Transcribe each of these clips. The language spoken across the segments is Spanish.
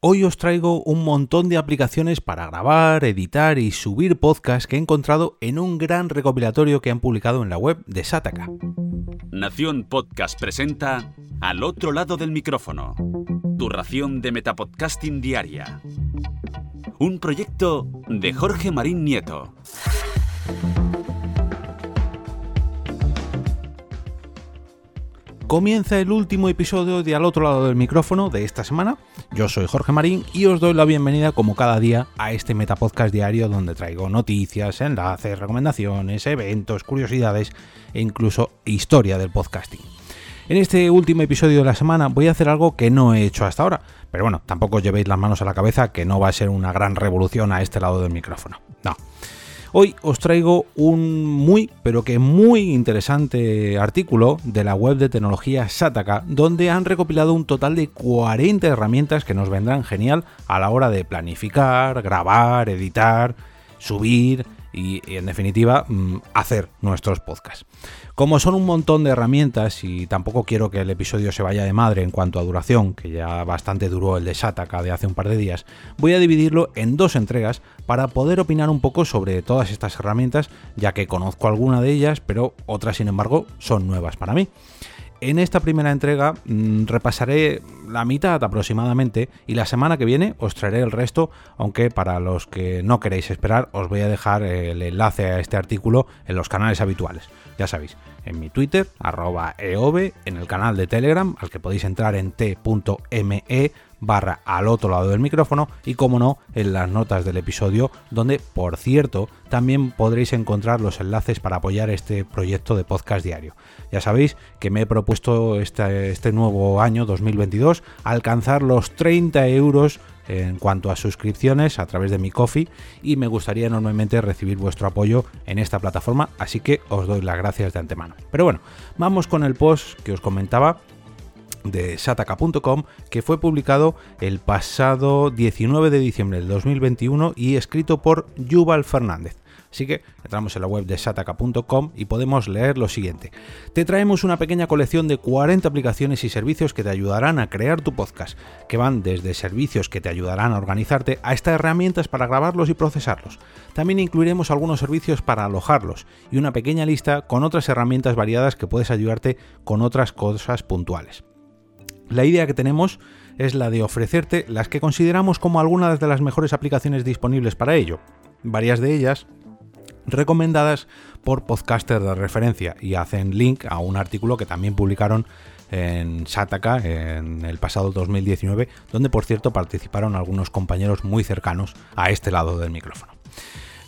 Hoy os traigo un montón de aplicaciones para grabar, editar y subir podcasts que he encontrado en un gran recopilatorio que han publicado en la web de Sataka. Nación Podcast presenta Al otro lado del micrófono, tu ración de Metapodcasting Diaria. Un proyecto de Jorge Marín Nieto. Comienza el último episodio de Al otro lado del micrófono de esta semana. Yo soy Jorge Marín y os doy la bienvenida como cada día a este Metapodcast diario donde traigo noticias, enlaces, recomendaciones, eventos, curiosidades e incluso historia del podcasting. En este último episodio de la semana voy a hacer algo que no he hecho hasta ahora, pero bueno, tampoco os llevéis las manos a la cabeza que no va a ser una gran revolución a este lado del micrófono. No. Hoy os traigo un muy, pero que muy interesante artículo de la web de tecnología Sataka, donde han recopilado un total de 40 herramientas que nos vendrán genial a la hora de planificar, grabar, editar, subir y, en definitiva mm, hacer nuestros podcasts. Como son un montón de herramientas y tampoco quiero que el episodio se vaya de madre en cuanto a duración, que ya bastante duró el de Sataka de hace un par de días, voy a dividirlo en dos entregas para poder opinar un poco sobre todas estas herramientas, ya que conozco alguna de ellas, pero otras sin embargo son nuevas para mí. En esta primera entrega mm, repasaré la mitad aproximadamente y la semana que viene os traeré el resto, aunque para los que no queréis esperar os voy a dejar el enlace a este artículo en los canales habituales. Ya sabéis, en mi Twitter, arroba eove, en el canal de Telegram, al que podéis entrar en t.me barra al otro lado del micrófono y como no en las notas del episodio donde por cierto también podréis encontrar los enlaces para apoyar este proyecto de podcast diario. Ya sabéis que me he propuesto este, este nuevo año 2022 alcanzar los 30 euros en cuanto a suscripciones a través de mi coffee y me gustaría enormemente recibir vuestro apoyo en esta plataforma, así que os doy las gracias de antemano. Pero bueno, vamos con el post que os comentaba de sataka.com que fue publicado el pasado 19 de diciembre del 2021 y escrito por Yuval Fernández. Así que entramos en la web de sataka.com y podemos leer lo siguiente. Te traemos una pequeña colección de 40 aplicaciones y servicios que te ayudarán a crear tu podcast, que van desde servicios que te ayudarán a organizarte hasta herramientas para grabarlos y procesarlos. También incluiremos algunos servicios para alojarlos y una pequeña lista con otras herramientas variadas que puedes ayudarte con otras cosas puntuales. La idea que tenemos es la de ofrecerte las que consideramos como algunas de las mejores aplicaciones disponibles para ello. Varias de ellas recomendadas por podcasters de referencia y hacen link a un artículo que también publicaron en Sataka en el pasado 2019, donde por cierto participaron algunos compañeros muy cercanos a este lado del micrófono.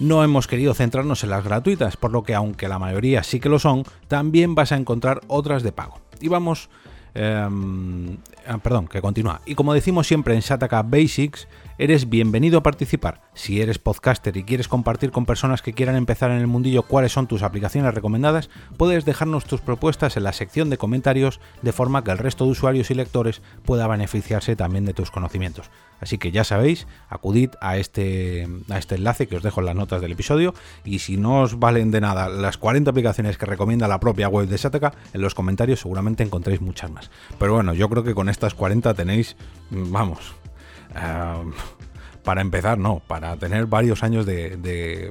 No hemos querido centrarnos en las gratuitas, por lo que aunque la mayoría sí que lo son, también vas a encontrar otras de pago. Y vamos Em, ah, perdón, que continúa. Y como decimos siempre en Shataka Basics, eres bienvenido a participar. Si eres podcaster y quieres compartir con personas que quieran empezar en el mundillo cuáles son tus aplicaciones recomendadas, puedes dejarnos tus propuestas en la sección de comentarios de forma que el resto de usuarios y lectores pueda beneficiarse también de tus conocimientos. Así que ya sabéis, acudid a este, a este enlace que os dejo en las notas del episodio y si no os valen de nada las 40 aplicaciones que recomienda la propia web de Sataka, en los comentarios seguramente encontréis muchas más. Pero bueno, yo creo que con estas 40 tenéis, vamos, eh, para empezar, no, para tener varios años de, eh,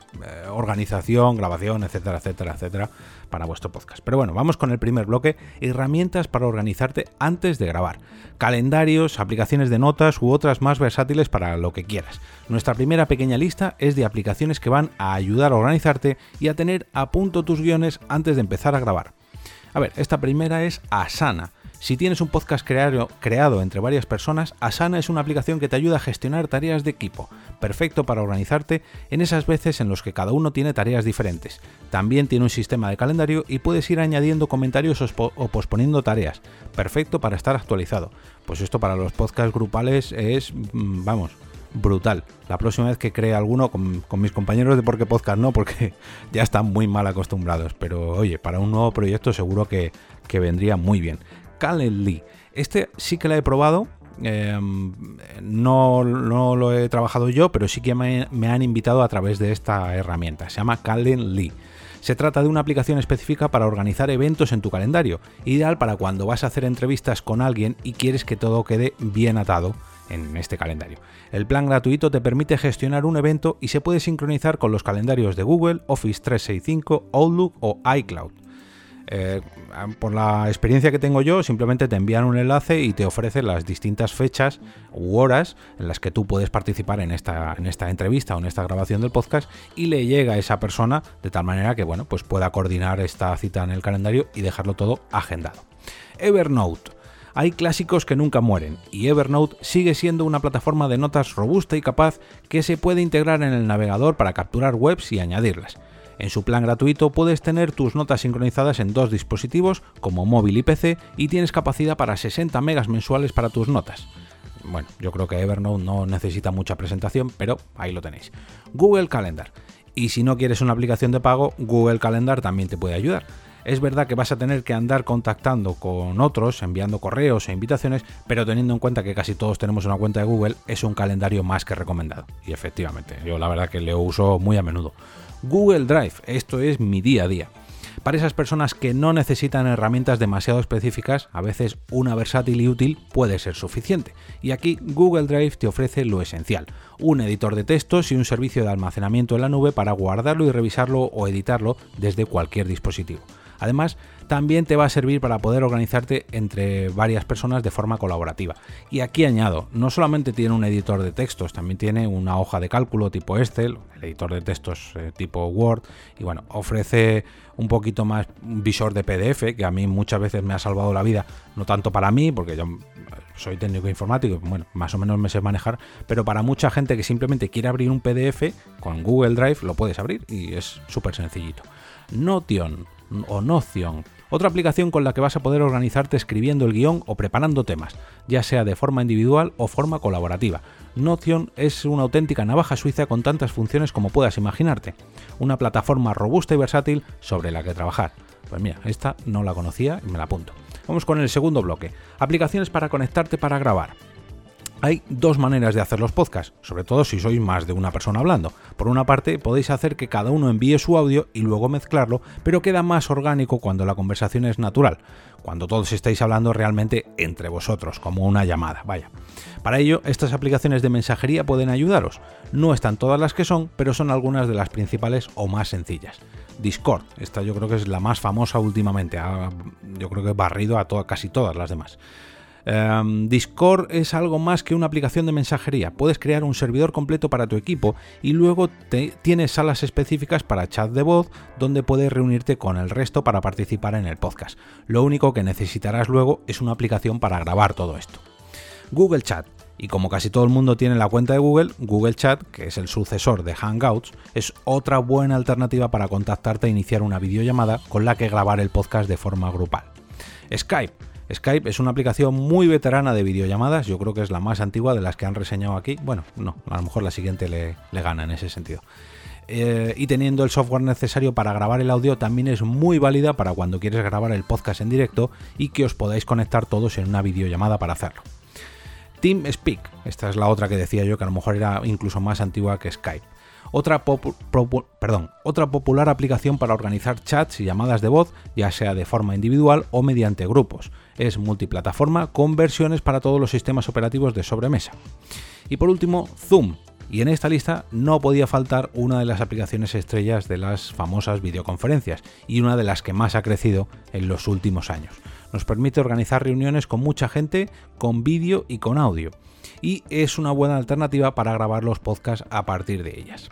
organización, grabación, etcétera, etcétera, etcétera, para vuestro podcast. Pero bueno, vamos con el primer bloque, herramientas para organizarte antes de grabar. Calendarios, aplicaciones de notas u otras más versátiles para lo que quieras. Nuestra primera pequeña lista es de aplicaciones que van a ayudar a organizarte y a tener a punto tus guiones antes de empezar a grabar. A ver, esta primera es Asana. Si tienes un podcast creado, entre varias personas, Asana es una aplicación que te ayuda a gestionar tareas de equipo, perfecto para organizarte en esas veces en las que cada uno tiene tareas diferentes. También tiene un sistema de calendario y puedes ir añadiendo comentarios o posponiendo tareas, perfecto para estar actualizado. Pues esto para los podcasts grupales es, mm, vamos, brutal. La próxima vez que cree alguno con, mis compañeros de Porque Podcast no, porque ya están muy mal acostumbrados. Pero oye, para un nuevo proyecto seguro que vendría muy bien. Calendly. Este sí que la he probado. Em, no, lo he trabajado yo, pero sí que me, han invitado a través de esta herramienta. Se llama Calendly. Se trata de una aplicación específica para organizar eventos en tu calendario, ideal para cuando vas a hacer entrevistas con alguien y quieres que todo quede bien atado en este calendario. El plan gratuito te permite gestionar un evento y se puede sincronizar con los calendarios de Google, Office 365, Outlook o iCloud. Eh, por la experiencia que tengo yo, simplemente te envían un enlace y te ofrecen las distintas fechas u horas en las que tú puedes participar en esta, en esta entrevista o en esta grabación del podcast y le llega a esa persona de tal manera que bueno, pues pueda coordinar esta cita en el calendario y dejarlo todo agendado. Evernote. Hay clásicos que nunca mueren y Evernote sigue siendo una plataforma de notas robusta y capaz que se puede integrar en el navegador para capturar webs y añadirlas. En su plan gratuito puedes tener tus notas sincronizadas en dos dispositivos como móvil y PC y tienes capacidad para 60 megas mensuales para tus notas. Bueno, yo creo que Evernote no necesita mucha presentación, pero ahí lo tenéis. Google Calendar. Y si no quieres una aplicación de pago, Google Calendar también te puede ayudar. Es verdad que vas a tener que andar contactando con otros, enviando correos e invitaciones, pero teniendo en cuenta que casi todos tenemos una cuenta de Google, es un calendario más que recomendado. Y efectivamente, yo la verdad que le uso muy a menudo. Google Drive, esto es mi día a día. Para esas personas que no necesitan herramientas demasiado específicas, a veces una versátil y útil puede ser suficiente. Y aquí Google Drive te ofrece lo esencial, un editor de textos y un servicio de almacenamiento en la nube para guardarlo y revisarlo o editarlo desde cualquier dispositivo. Además, también te va a servir para poder organizarte entre varias personas de forma colaborativa. Y aquí añado, no solamente tiene un editor de textos, también tiene una hoja de cálculo tipo Excel, el editor de textos eh, tipo Word, y bueno, ofrece un poquito más visor de PDF, que a mí muchas veces me ha salvado la vida, no tanto para mí, porque yo soy técnico informático, bueno, más o menos me sé manejar, pero para mucha gente que simplemente quiere abrir un PDF con Google Drive lo puedes abrir y es súper sencillito. Notion o Notion otra aplicación con la que vas a poder organizarte escribiendo el guion o preparando temas, ya sea de forma individual o forma colaborativa. Notion es una auténtica navaja suiza con tantas funciones como puedas imaginarte. Una plataforma robusta y versátil sobre la que trabajar. Pues mira, esta no la conocía y me la apunto. Vamos con el segundo bloque. Aplicaciones para conectarte para grabar. Hay dos maneras de hacer los podcasts, sobre todo si sois más de una persona hablando. Por una parte, podéis hacer que cada uno envíe su audio y luego mezclarlo, pero queda más orgánico cuando la conversación es natural, cuando todos estáis hablando realmente entre vosotros, como una llamada, vaya. Para ello, estas aplicaciones de mensajería pueden ayudaros. No están todas las que son, pero son algunas de las principales o más sencillas. Discord, esta yo creo que es la más famosa últimamente, yo creo que barrido a casi todas las demás. Em, Discord es algo más que una aplicación de mensajería. Puedes crear un servidor completo para tu equipo y luego tienes salas específicas para chat de voz donde puedes reunirte con el resto para participar en el podcast. Lo único que necesitarás luego es una aplicación para grabar todo esto. Google Chat. Y como casi todo el mundo tiene la cuenta de Google, Google Chat, que es el sucesor de Hangouts, es otra buena alternativa para contactarte e iniciar una videollamada con la que grabar el podcast de forma grupal. Skype Skype es una aplicación muy veterana de videollamadas, yo creo que es la más antigua de las que han reseñado aquí. Bueno, no, a lo mejor la siguiente le, gana en ese sentido. Eh, y teniendo el software necesario para grabar el audio también es muy válida para cuando quieres grabar el podcast en directo y que os podáis conectar todos en una videollamada para hacerlo. TeamSpeak, esta es la otra que decía yo que a lo mejor era incluso más antigua que Skype. Otra, perdón, otra popular aplicación para organizar chats y llamadas de voz, ya sea de forma individual o mediante grupos. Es multiplataforma con versiones para todos los sistemas operativos de sobremesa. Y por último, Zoom. Y en esta lista no podía faltar una de las aplicaciones estrellas de las famosas videoconferencias y una de las que más ha crecido en los últimos años. Nos permite organizar reuniones con mucha gente, con vídeo y con audio. Y es una buena alternativa para grabar los podcasts a partir de ellas.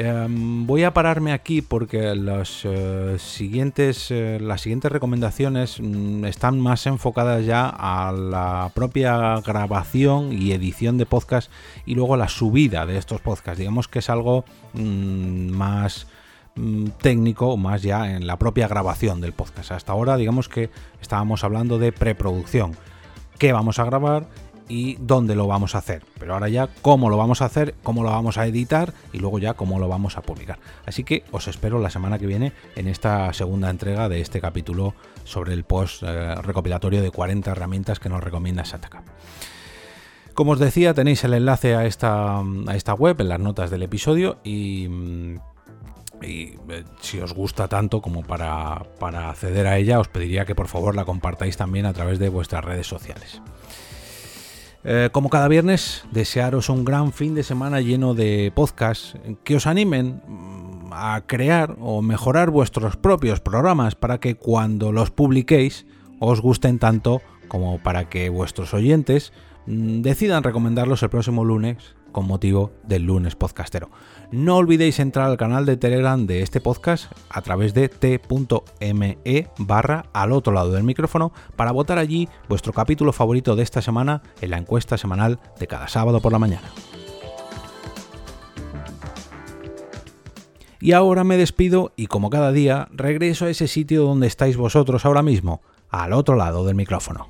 Em, voy a pararme aquí porque los, eh, siguientes, eh, las siguientes recomendaciones mm, están más enfocadas ya a la propia grabación y edición de podcast y luego la subida de estos podcasts. Digamos que es algo mm, más mm, técnico, más ya en la propia grabación del podcast. Hasta ahora digamos que estábamos hablando de preproducción. ¿Qué vamos a grabar? Y dónde lo vamos a hacer. Pero ahora ya cómo lo vamos a hacer, cómo lo vamos a editar y luego ya cómo lo vamos a publicar. Así que os espero la semana que viene en esta segunda entrega de este capítulo sobre el post eh, recopilatorio de 40 herramientas que nos recomienda SATACAP. Como os decía, tenéis el enlace a esta, a esta web en las notas del episodio y, y eh, si os gusta tanto como para, para acceder a ella, os pediría que por favor la compartáis también a través de vuestras redes sociales. Eh, como cada viernes, desearos un gran fin de semana lleno de podcasts que os animen mm, a crear o mejorar vuestros propios programas para que cuando los publiquéis os gusten tanto como para que vuestros oyentes mm, decidan recomendarlos el próximo lunes motivo del lunes podcastero. No olvidéis entrar al canal de Telegram de este podcast a través de t.me barra al otro lado del micrófono para votar allí vuestro capítulo favorito de esta semana en la encuesta semanal de cada sábado por la mañana. Y ahora me despido y como cada día regreso a ese sitio donde estáis vosotros ahora mismo, al otro lado del micrófono.